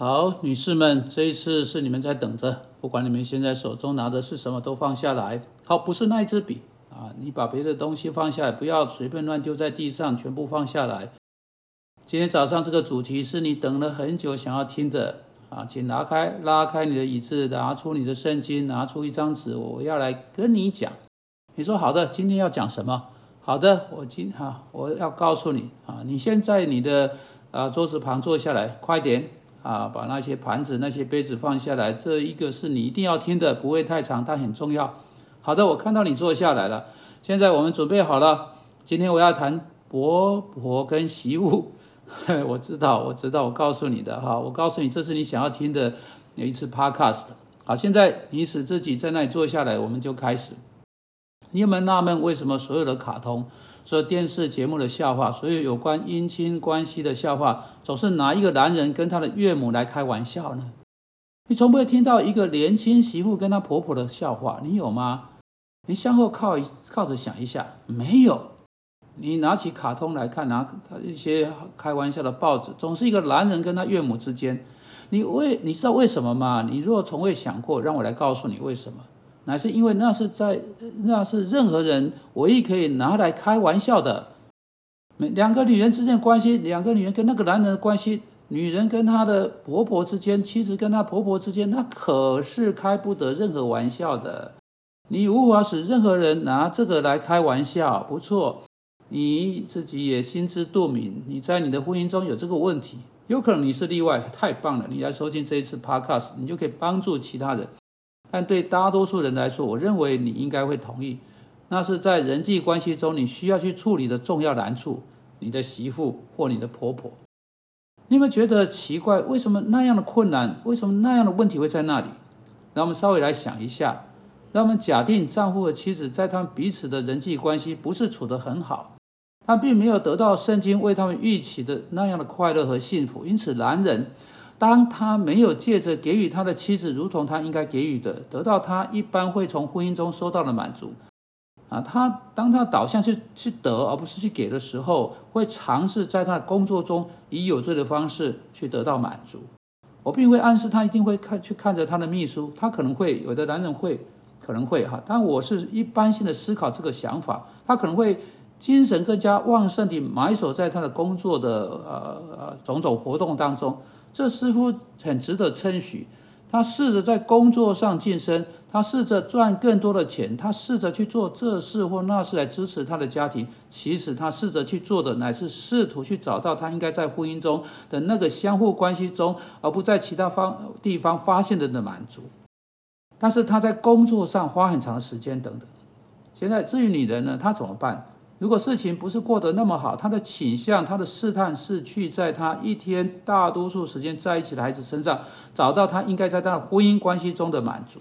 好，女士们，这一次是你们在等着，不管你们现在手中拿的是什么，都放下来。好，不是那一支笔啊，你把别的东西放下来，不要随便乱丢在地上，全部放下来。今天早上这个主题是你等了很久想要听的啊，请拿开拉开你的椅子，拿出你的圣经，拿出一张纸，我要来跟你讲。你说好的，今天要讲什么？好的，我今哈我要告诉你啊，你先在你的啊桌子旁坐下来，快点。啊，把那些盘子、那些杯子放下来。这一个是你一定要听的，不会太长，但很重要。好的，我看到你坐下来了。现在我们准备好了。今天我要谈婆婆跟媳妇。我知道，我知道，我告诉你的哈，我告诉你，这是你想要听的有一次 podcast。好，现在你使自己在那里坐下来，我们就开始。你有没有纳闷，为什么所有的卡通？所有电视节目的笑话，所有有关姻亲关系的笑话，总是拿一个男人跟他的岳母来开玩笑呢？你从不会听到一个年轻媳妇跟她婆婆的笑话，你有吗？你向后靠一靠着想一下，没有。你拿起卡通来看，拿一些开玩笑的报纸，总是一个男人跟他岳母之间。你为你知道为什么吗？你若从未想过，让我来告诉你为什么。乃是因为那是在那是任何人唯一可以拿来开玩笑的。两个女人之间的关系，两个女人跟那个男人的关系，女人跟她的婆婆之间，妻子跟她婆婆之间，那可是开不得任何玩笑的。你无法使任何人拿这个来开玩笑。不错，你自己也心知肚明，你在你的婚姻中有这个问题，有可能你是例外。太棒了，你来收听这一次 Podcast，你就可以帮助其他人。但对大多数人来说，我认为你应该会同意，那是在人际关系中你需要去处理的重要难处。你的媳妇或你的婆婆，你们觉得奇怪？为什么那样的困难？为什么那样的问题会在那里？让我们稍微来想一下。让我们假定丈夫和妻子在他们彼此的人际关系不是处得很好，他并没有得到圣经为他们预期的那样的快乐和幸福。因此，男人。当他没有借着给予他的妻子如同他应该给予的，得到他一般会从婚姻中收到的满足，啊，他当他导向去去得而不是去给的时候，会尝试在他的工作中以有罪的方式去得到满足。我并会暗示他一定会看去看着他的秘书，他可能会有的男人会可能会哈，但我是一般性的思考这个想法，他可能会精神更加旺盛地埋首在他的工作的呃呃种种活动当中。这似乎很值得称许。他试着在工作上晋升，他试着赚更多的钱，他试着去做这事或那事来支持他的家庭。其实他试着去做的，乃是试图去找到他应该在婚姻中的那个相互关系中，而不在其他方地方发现的的满足。但是他在工作上花很长时间等等。现在至于女人呢，她怎么办？如果事情不是过得那么好，他的倾向、他的试探是去在他一天大多数时间在一起的孩子身上找到他应该在他的婚姻关系中的满足，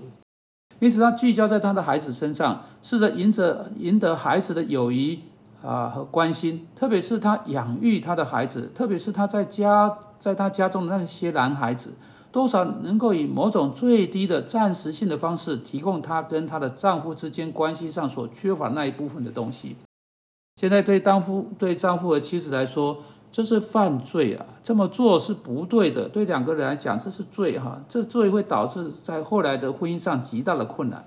因此他聚焦在他的孩子身上，试着赢着赢得孩子的友谊啊和关心，特别是他养育他的孩子，特别是他在家在他家中的那些男孩子，多少能够以某种最低的暂时性的方式提供他跟他的丈夫之间关系上所缺乏那一部分的东西。现在对丈夫、对丈夫和妻子来说，这是犯罪啊！这么做是不对的。对两个人来讲，这是罪哈。这罪会导致在后来的婚姻上极大的困难。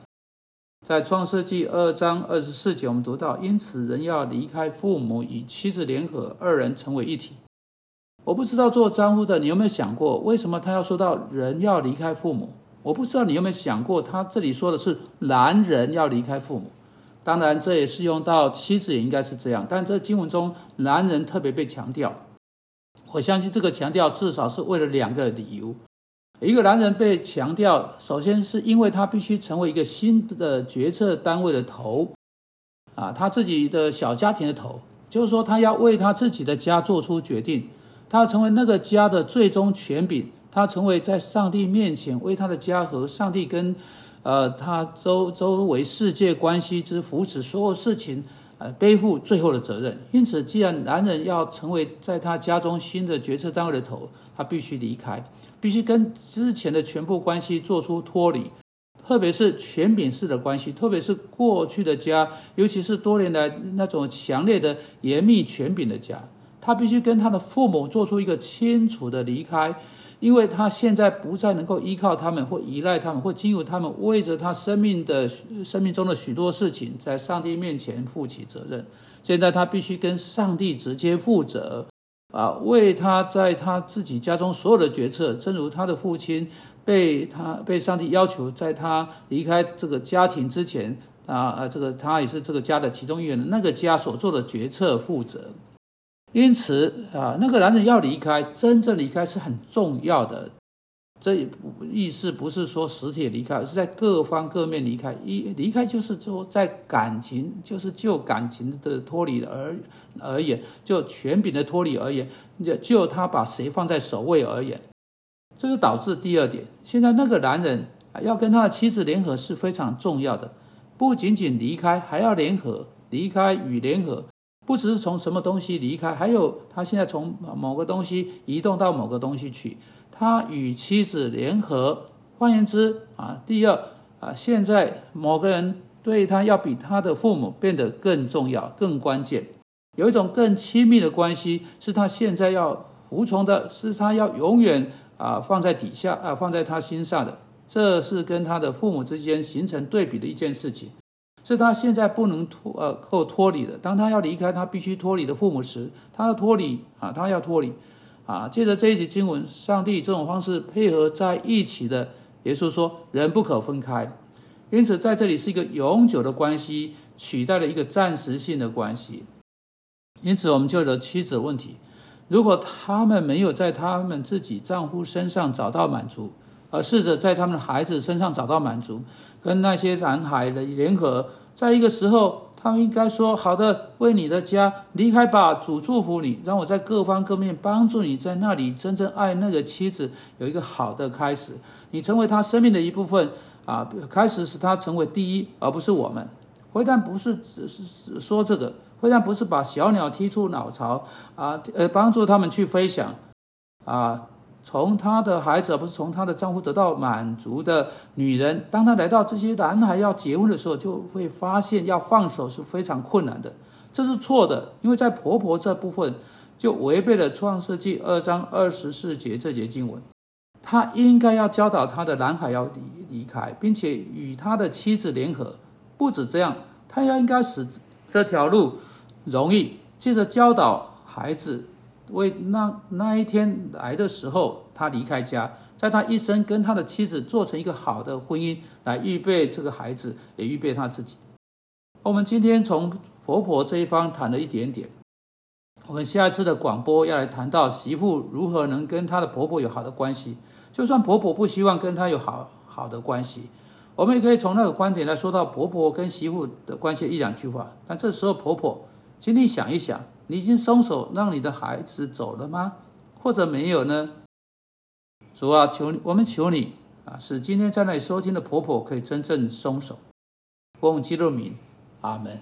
在创世纪二章二十四节，我们读到：因此人要离开父母，与妻子联合，二人成为一体。我不知道做丈夫的你有没有想过，为什么他要说到人要离开父母？我不知道你有没有想过，他这里说的是男人要离开父母。当然，这也适用到妻子，也应该是这样。但这经文中，男人特别被强调。我相信这个强调至少是为了两个理由：一个男人被强调，首先是因为他必须成为一个新的决策单位的头，啊，他自己的小家庭的头，就是说，他要为他自己的家做出决定，他成为那个家的最终权柄，他成为在上帝面前为他的家和上帝跟。呃，他周周围世界关系之扶持所有事情，呃，背负最后的责任。因此，既然男人要成为在他家中新的决策单位的头，他必须离开，必须跟之前的全部关系做出脱离，特别是权柄式的关系，特别是过去的家，尤其是多年来那种强烈的严密权柄的家。他必须跟他的父母做出一个清楚的离开，因为他现在不再能够依靠他们或依赖他们或经由他们为着他生命的生命中的许多事情，在上帝面前负起责任。现在他必须跟上帝直接负责。啊，为他在他自己家中所有的决策，正如他的父亲被他被上帝要求，在他离开这个家庭之前，啊啊，这个他也是这个家的其中一员，那个家所做的决策负责。因此啊，那个男人要离开，真正离开是很重要的。这意思不是说实体离开，而是在各方各面离开。一离开就是说，在感情，就是就感情的脱离而而言，就权柄的脱离而言，就就他把谁放在首位而言，这就导致第二点。现在那个男人要跟他的妻子联合是非常重要的，不仅仅离开，还要联合。离开与联合，不只是从什么东西离开，还有他现在从某个东西移动到某个东西去。他与妻子联合，换言之啊，第二啊，现在某个人对他要比他的父母变得更重要、更关键，有一种更亲密的关系，是他现在要服从的，是他要永远啊放在底下啊放在他心上的，这是跟他的父母之间形成对比的一件事情，是他现在不能脱呃够脱离的。当他要离开他必须脱离的父母时，他要脱离啊，他要脱离。啊，借着这一节经文，上帝这种方式配合在一起的，耶稣说人不可分开，因此在这里是一个永久的关系，取代了一个暂时性的关系。因此，我们就的妻子的问题，如果他们没有在他们自己丈夫身上找到满足，而试着在他们的孩子身上找到满足，跟那些男孩的联合，在一个时候。他们应该说：“好的，为你的家离开吧，主祝福你，让我在各方各面帮助你，在那里真正爱那个妻子，有一个好的开始。你成为他生命的一部分啊，开始使他成为第一，而不是我们。非但不是只是说这个，非但不是把小鸟踢出鸟巢啊，呃，帮助他们去飞翔啊。”从她的孩子，而不是从她的丈夫得到满足的女人，当她来到这些男孩要结婚的时候，就会发现要放手是非常困难的。这是错的，因为在婆婆这部分就违背了创世纪二章二十四节这节经文。她应该要教导她的男孩要离离开，并且与他的妻子联合。不止这样，她要应该使这条路容易，接着教导孩子。为那那一天来的时候，他离开家，在他一生跟他的妻子做成一个好的婚姻，来预备这个孩子，也预备他自己。我们今天从婆婆这一方谈了一点点，我们下一次的广播要来谈到媳妇如何能跟她的婆婆有好的关系。就算婆婆不希望跟她有好好的关系，我们也可以从那个观点来说到婆婆跟媳妇的关系一两句话。但这时候婆婆，请你想一想。你已经松手让你的孩子走了吗？或者没有呢？主啊，求我们求你啊，使今天在那里收听的婆婆可以真正松手。奉基督名，阿门。